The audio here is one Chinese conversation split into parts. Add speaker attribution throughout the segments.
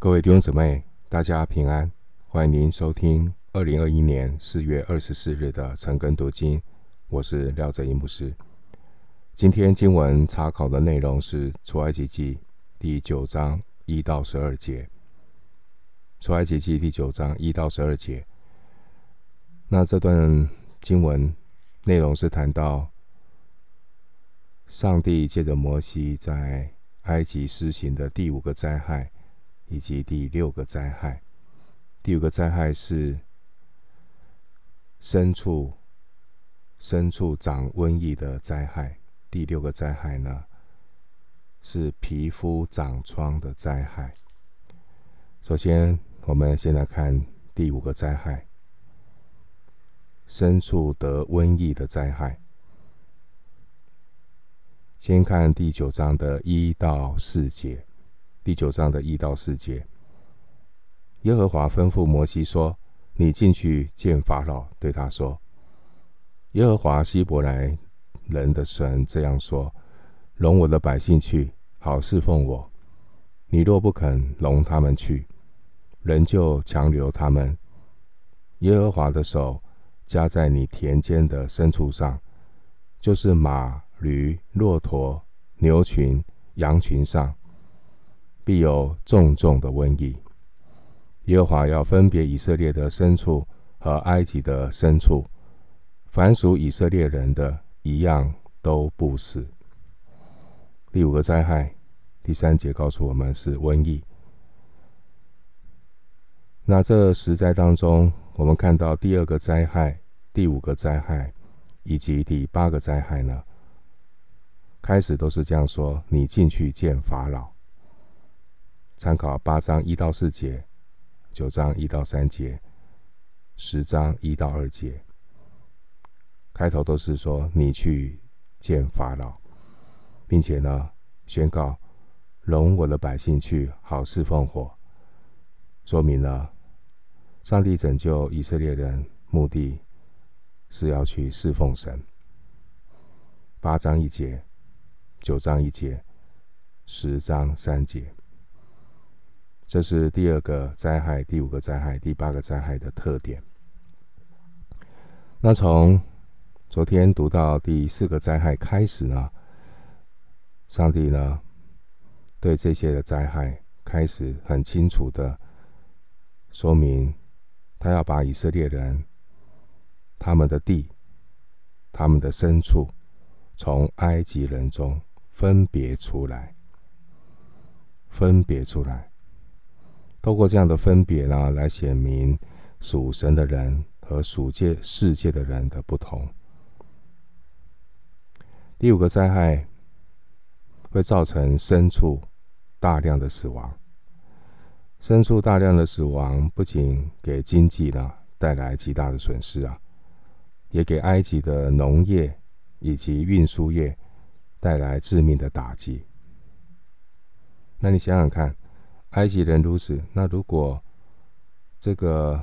Speaker 1: 各位弟兄姊妹，大家平安！欢迎您收听二零二一年四月二十四日的晨更读经。我是廖哲一牧师。今天经文查考的内容是《出埃及记》第九章一到十二节。《出埃及记》第九章一到十二节。那这段经文内容是谈到上帝借着摩西在埃及施行的第五个灾害。以及第六个灾害，第五个灾害是牲畜牲畜长瘟疫的灾害。第六个灾害呢，是皮肤长疮的灾害。首先，我们先来看第五个灾害：牲畜得瘟疫的灾害。先看第九章的一到四节。第九章的一到四节，耶和华吩咐摩西说：“你进去见法老，对他说：耶和华希伯来人的神这样说：容我的百姓去，好侍奉我。你若不肯容他们去，人就强留他们。耶和华的手加在你田间的牲畜上，就是马、驴、骆驼、牛群、羊群上。”必有重重的瘟疫。耶和华要分别以色列的牲畜和埃及的牲畜，凡属以色列人的一样都不死。第五个灾害，第三节告诉我们是瘟疫。那这十灾当中，我们看到第二个灾害、第五个灾害以及第八个灾害呢，开始都是这样说：你进去见法老。参考八章一到四节，九章一到三节，十章一到二节，开头都是说你去见法老，并且呢宣告容我的百姓去，好侍奉火，说明了上帝拯救以色列人目的是要去侍奉神。八章一节，九章一节，十章三节。这是第二个灾害、第五个灾害、第八个灾害的特点。那从昨天读到第四个灾害开始呢，上帝呢对这些的灾害开始很清楚的说明，他要把以色列人他们的地、他们的牲畜从埃及人中分别出来，分别出来。透过这样的分别呢，来显明属神的人和属界世界的人的不同。第五个灾害会造成牲畜大量的死亡，牲畜大量的死亡不仅给经济呢带来极大的损失啊，也给埃及的农业以及运输业带来致命的打击。那你想想看。埃及人如此，那如果这个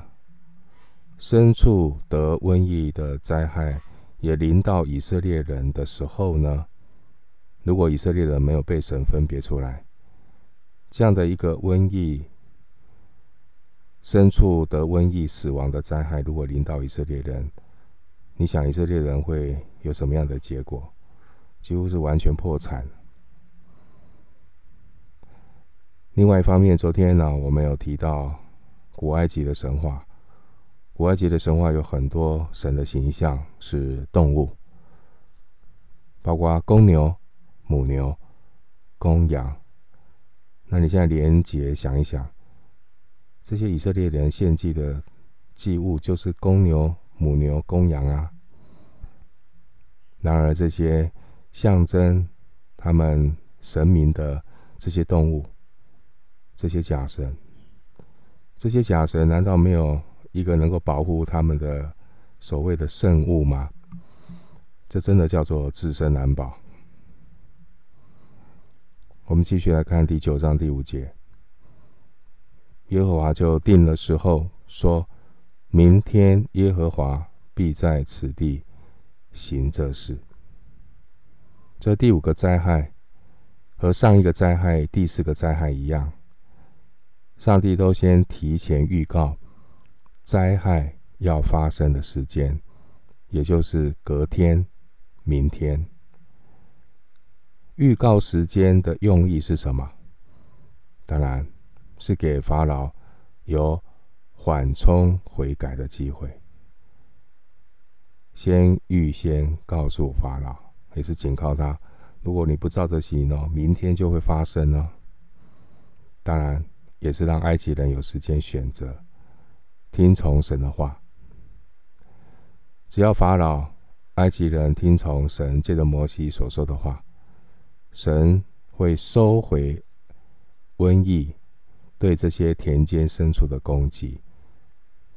Speaker 1: 牲畜得瘟疫的灾害也临到以色列人的时候呢？如果以色列人没有被神分别出来，这样的一个瘟疫，牲畜得瘟疫死亡的灾害，如果临到以色列人，你想以色列人会有什么样的结果？几乎是完全破产。另外一方面，昨天呢，我们有提到古埃及的神话。古埃及的神话有很多神的形象是动物，包括公牛、母牛、公羊。那你现在连结想一想，这些以色列人献祭的祭物就是公牛、母牛、公羊啊。然而，这些象征他们神明的这些动物。这些假神，这些假神难道没有一个能够保护他们的所谓的圣物吗？这真的叫做自身难保。我们继续来看第九章第五节，耶和华就定了时候，说明天耶和华必在此地行这事。这第五个灾害和上一个灾害、第四个灾害一样。上帝都先提前预告灾害要发生的时间，也就是隔天、明天。预告时间的用意是什么？当然是给法老有缓冲悔改的机会。先预先告诉法老，也是警告他：如果你不照着行呢，明天就会发生呢。当然，也是让埃及人有时间选择听从神的话。只要法老、埃及人听从神借着摩西所说的话，神会收回瘟疫对这些田间牲畜的攻击。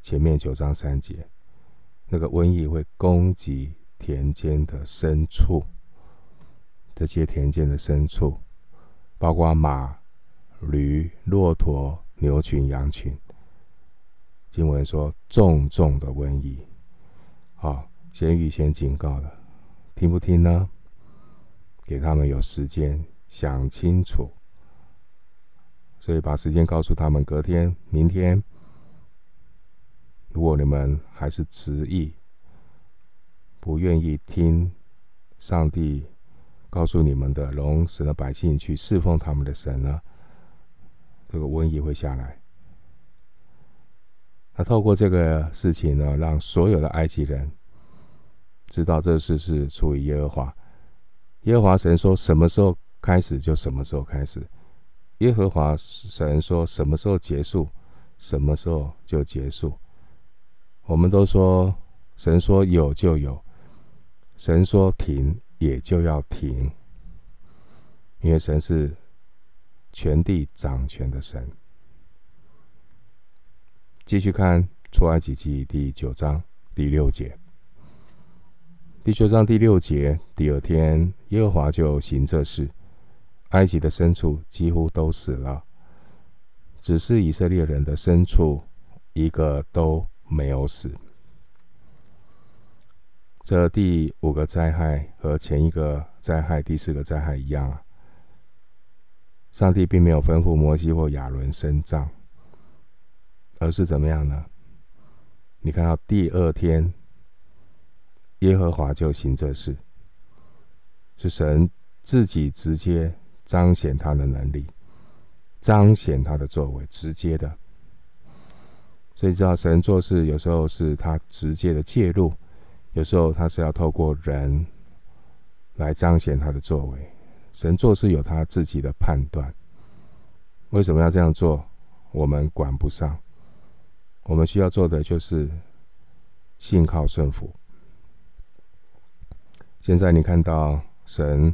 Speaker 1: 前面九章三节。那个瘟疫会攻击田间的牲畜，这些田间的牲畜，包括马、驴、骆驼、牛群、羊群。经文说重重的瘟疫，好，先预先警告了，听不听呢？给他们有时间想清楚，所以把时间告诉他们，隔天、明天。如果你们还是执意不愿意听上帝告诉你们的，容神的百姓去侍奉他们的神呢，这个瘟疫会下来。他透过这个事情呢，让所有的埃及人知道这事是出于耶和华。耶和华神说什么时候开始就什么时候开始，耶和华神说什么时候结束，什么时候就结束。我们都说，神说有就有，神说停也就要停，因为神是全地掌权的神。继续看出埃及记第九章第六节，第九章第六节，第二天耶和华就行这事，埃及的牲畜几乎都死了，只是以色列人的牲畜一个都没有死。这第五个灾害和前一个灾害、第四个灾害一样啊。上帝并没有吩咐摩西或亚伦升帐，而是怎么样呢？你看到第二天，耶和华就行这事，是神自己直接彰显他的能力，彰显他的作为，直接的。所以，知道神做事有时候是他直接的介入，有时候他是要透过人来彰显他的作为。神做事有他自己的判断，为什么要这样做？我们管不上。我们需要做的就是信靠顺服。现在你看到神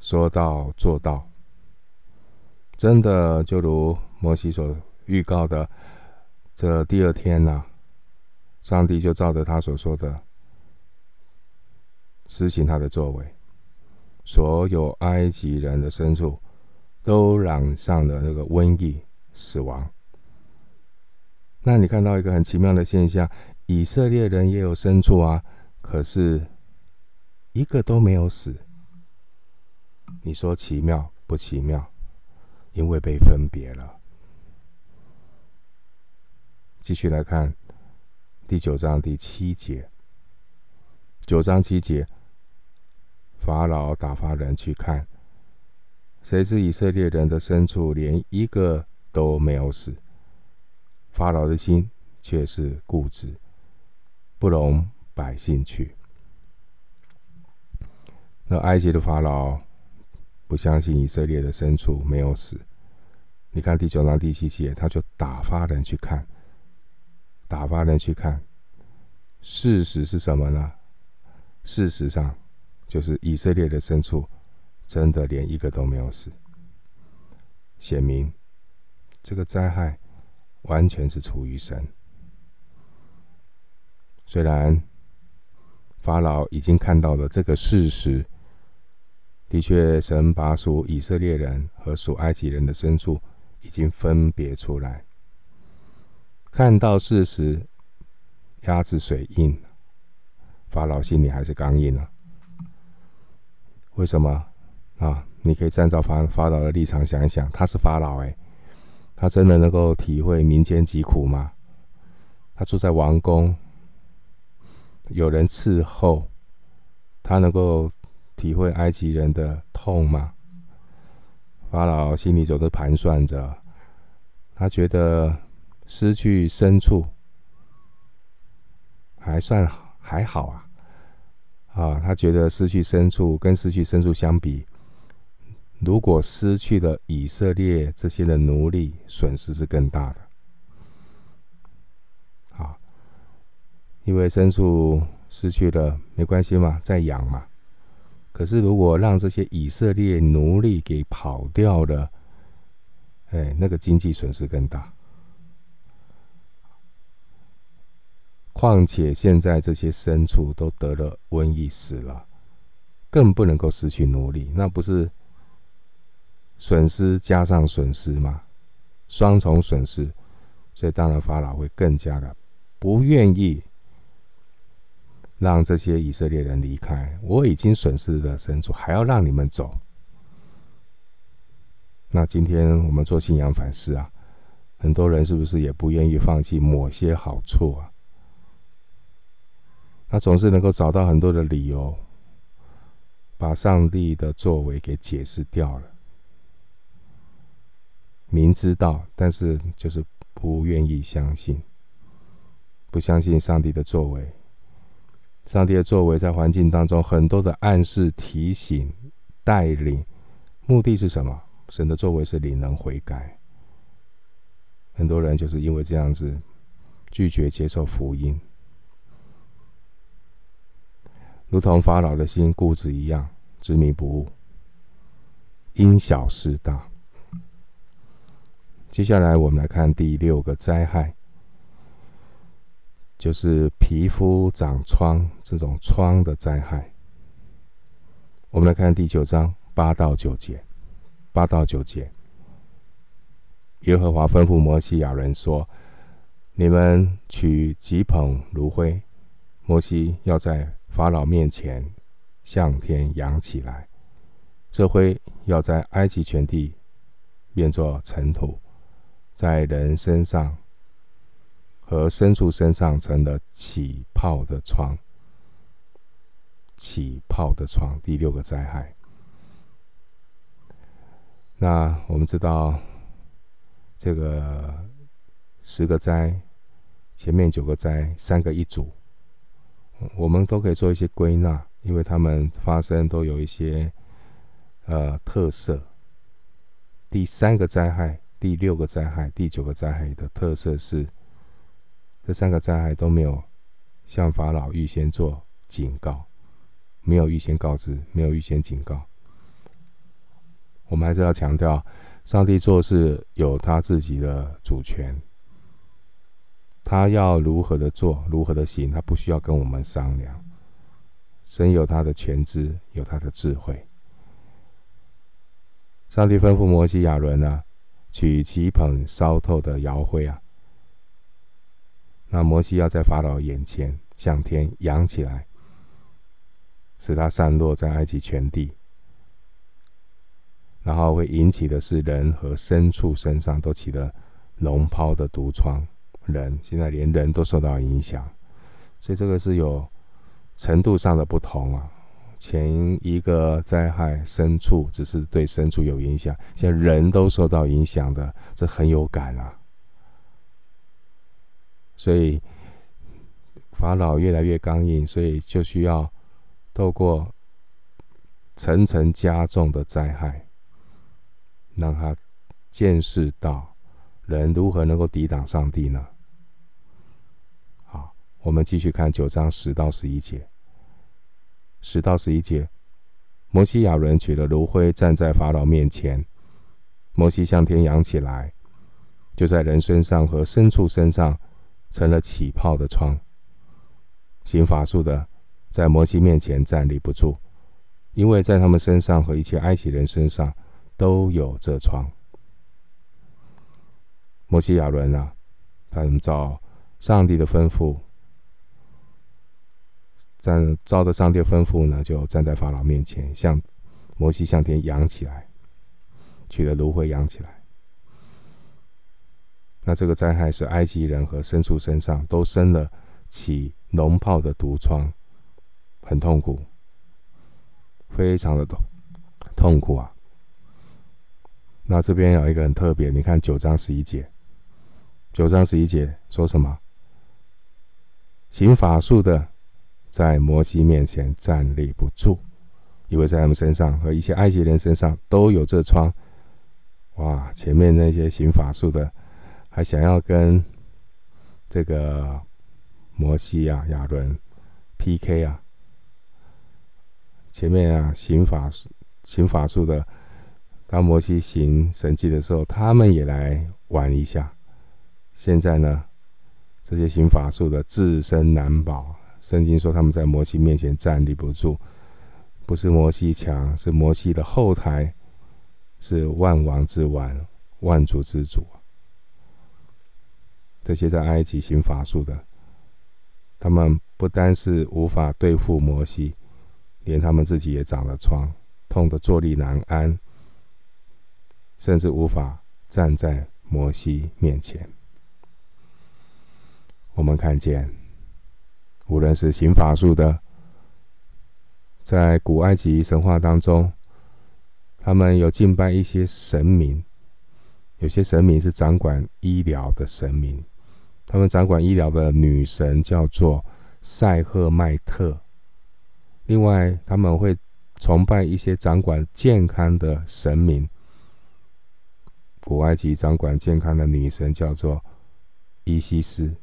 Speaker 1: 说到做到，真的就如摩西所预告的。这第二天呢、上帝就照着他所说的实行他的作为，所有埃及人的牲畜都染上了那个瘟疫，死亡。那你看到一个很奇妙的现象，以色列人也有牲畜啊，可是一个都没有死。你说奇妙不奇妙？因为被分别了。继续来看第九章第七节。九章七节，法老打发人去看，谁知以色列人的牲畜连一个都没有死。法老的心却是固执，不容百姓去。那埃及的法老不相信以色列的牲畜没有死。你看第九章第七节，他就打发人去看。打发人去看，事实是什么呢？事实上，就是以色列的牲畜真的连一个都没有死。显明这个灾害完全是出于神。虽然法老已经看到了这个事实，的确，神把属以色列人和属埃及人的牲畜已经分别出来。看到事实，鸭子水硬，法老心里还是刚硬啊。为什么啊？你可以站在法法老的立场想一想，他是法老哎，他真的能够体会民间疾苦吗？他住在王宫，有人伺候，他能够体会埃及人的痛吗？法老心里总是盘算着，他觉得失去牲畜还算还好啊，啊，他觉得失去牲畜跟失去牲畜相比，如果失去了以色列这些的奴隶，损失是更大的。啊，因为牲畜失去了没关系嘛，再养嘛。可是如果让这些以色列奴隶给跑掉了，哎，那个经济损失更大。况且现在这些牲畜都得了瘟疫死了，更不能够失去奴隶，那不是？损失加上损失嘛，双重损失，所以当然法老会更加的不愿意让这些以色列人离开。我已经损失了牲畜，还要让你们走。那今天我们做信仰反思啊，很多人是不是也不愿意放弃某些好处啊？他总是能够找到很多的理由，把上帝的作为给解释掉了。明知道，但是就是不愿意相信，不相信上帝的作为。上帝的作为在环境当中很多的暗示、提醒、带领，目的是什么？神的作为是领人悔改。很多人就是因为这样子拒绝接受福音，如同法老的心固执一样，执迷不悟，因小失大。接下来，我们来看第六个灾害，就是皮肤长疮这种疮的灾害。我们来看第九章八到九节，八到九节，耶和华吩咐摩西亚伦说：“你们取几捧芦灰，摩西要在法老面前向天扬起来，这灰要在埃及全地变作尘土。”在人身上和牲畜身上成了起泡的疮，起泡的疮，第六个灾害。那我们知道，这个十个灾，前面九个灾，三个一组，我们都可以做一些归纳，因为他们发生都有一些呃特色。第三个灾害。第六个灾害、第九个灾害的特色是，这三个灾害都没有向法老预先做警告，没有预先告知，没有预先警告。我们还是要强调，上帝做事有他自己的主权，他要如何的做，如何的行，他不需要跟我们商量。神有他的全知，有他的智慧。上帝吩咐摩西、亚伦呢？取几捧烧透的窑灰啊！那摩西要在法老眼前向天扬起来，使他散落在埃及全地，然后会引起的是人和牲畜身上都起了脓疱的毒疮，人现在连人都受到影响，所以这个是有程度上的不同啊。前一个灾害，牲畜只是对牲畜有影响，现在人都受到影响的，这很有感啊。所以法老越来越刚硬，所以就需要透过层层加重的灾害，让他见识到人如何能够抵挡上帝呢？我们继续看九章十到十一节。十到十一节，摩西亚伦取了炉灰，站在法老面前。摩西向天扬起来，就在人身上和牲畜身上成了起泡的疮。行法术的在摩西面前站立不住，因为在他们身上和一切埃及人身上都有这疮。摩西亚伦啊，他们照上帝的吩咐。站，照着上帝吩咐呢，就站在法老面前，向摩西向天扬起来，取了芦灰扬起来。那这个灾害是埃及人和牲畜身上都生了起脓泡的毒疮，很痛苦，非常的痛痛苦啊。那这边有一个很特别，你看九章十一节，九章十一节说什么？行法术的在摩西面前站立不住，因为在他们身上和一切埃及人身上都有这疮。哇，前面那些行法术的还想要跟这个摩西啊、亚伦 PK 啊，前面啊行法行法术的。当摩西行神迹的时候，他们也来玩一下。现在呢，这些行法术的自身难保。圣经说他们在摩西面前站立不住，不是摩西强，是摩西的后台是万王之王、万主之主。这些在埃及行法术的，他们不单是无法对付摩西，连他们自己也长了疮，痛得坐立难安。甚至无法站在摩西面前。我们看见，无论是行法术的，在古埃及神话当中，他们有敬拜一些神明，有些神明是掌管医疗的神明，他们掌管医疗的女神叫做赛赫迈特。另外，他们会崇拜一些掌管健康的神明。古埃及掌管健康的女神叫做伊西斯，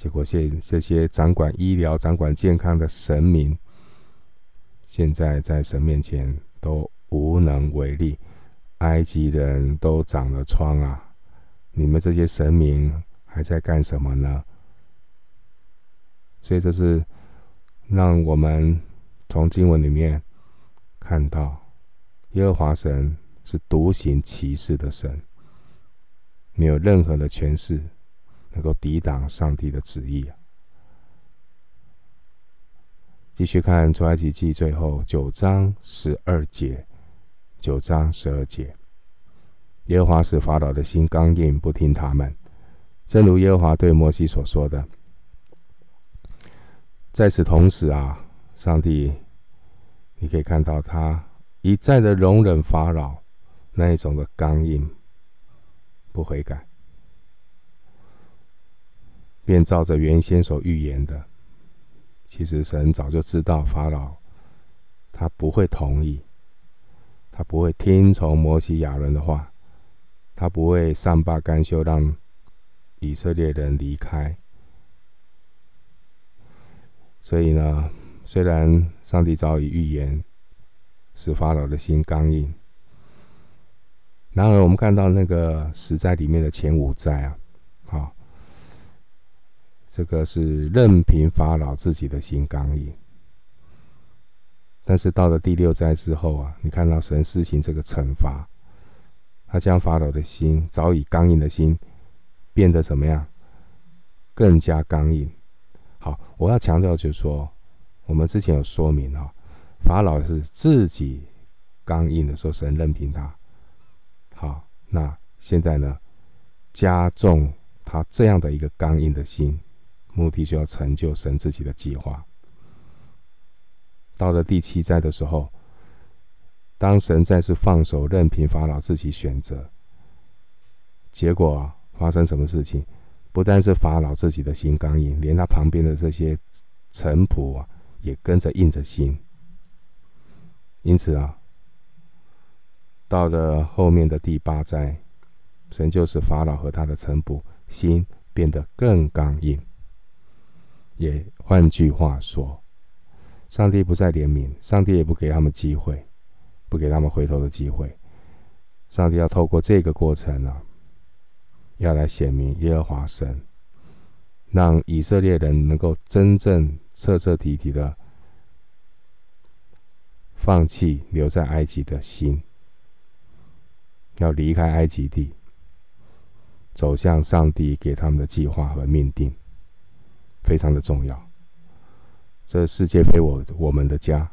Speaker 1: 结果现这些掌管医疗、掌管健康的神明，现在在神面前都无能为力。埃及人都长了疮啊！你们这些神明还在干什么呢？所以这是让我们从经文里面看到耶和华神。是独行其事的神，没有任何的权势能够抵挡上帝的旨意啊！继续看出埃及记最后九章十二节，九章十二节，耶和华使法老的心刚硬，不听他们，正如耶和华对摩西所说的。在此同时啊，上帝，你可以看到他一再的容忍法老。那一种的刚硬，不悔改，便照着原先所预言的，其实神早就知道法老他不会同意，他不会听从摩西亚伦的话，他不会善罢甘休让以色列人离开。所以呢，虽然上帝早已预言使法老的心刚硬。然而，我们看到那个十灾里面的前五灾啊，好，这个是任凭法老自己的心刚硬。但是到了第六灾之后啊，你看到神施行这个惩罚，他将法老的心早已刚硬的心变得怎么样？更加刚硬。好，我要强调就是说，我们之前有说明啊，法老是自己刚硬的时候，神任凭他。好，那现在呢？加重他这样的一个刚硬的心，目的就要成就神自己的计划。到了第七灾的时候，当神再次放手任凭法老自己选择，结果啊，发生什么事情？不但是法老自己的心刚硬，连他旁边的这些臣仆啊，也跟着硬着心。因此啊。到了后面的第八灾，神就是法老和他的臣仆心变得更刚硬。也换句话说，上帝不再怜悯，上帝也不给他们机会，不给他们回头的机会。上帝要透过这个过程、啊，要来显明耶和华神，让以色列人能够真正彻彻底底的放弃留在埃及的心。要离开埃及地，走向上帝给他们的计划和命定，非常的重要。这世界非我我们的家，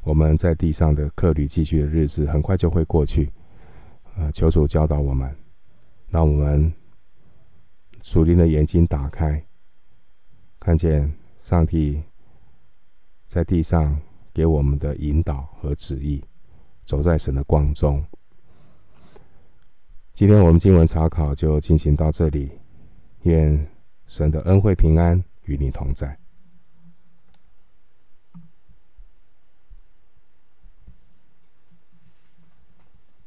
Speaker 1: 我们在地上的客旅寄居的日子很快就会过去。呃，求主教导我们，让我们属灵的眼睛打开，看见上帝在地上给我们的引导和旨意，走在神的光中。今天我们经文查考就进行到这里，愿神的恩惠平安与你同在。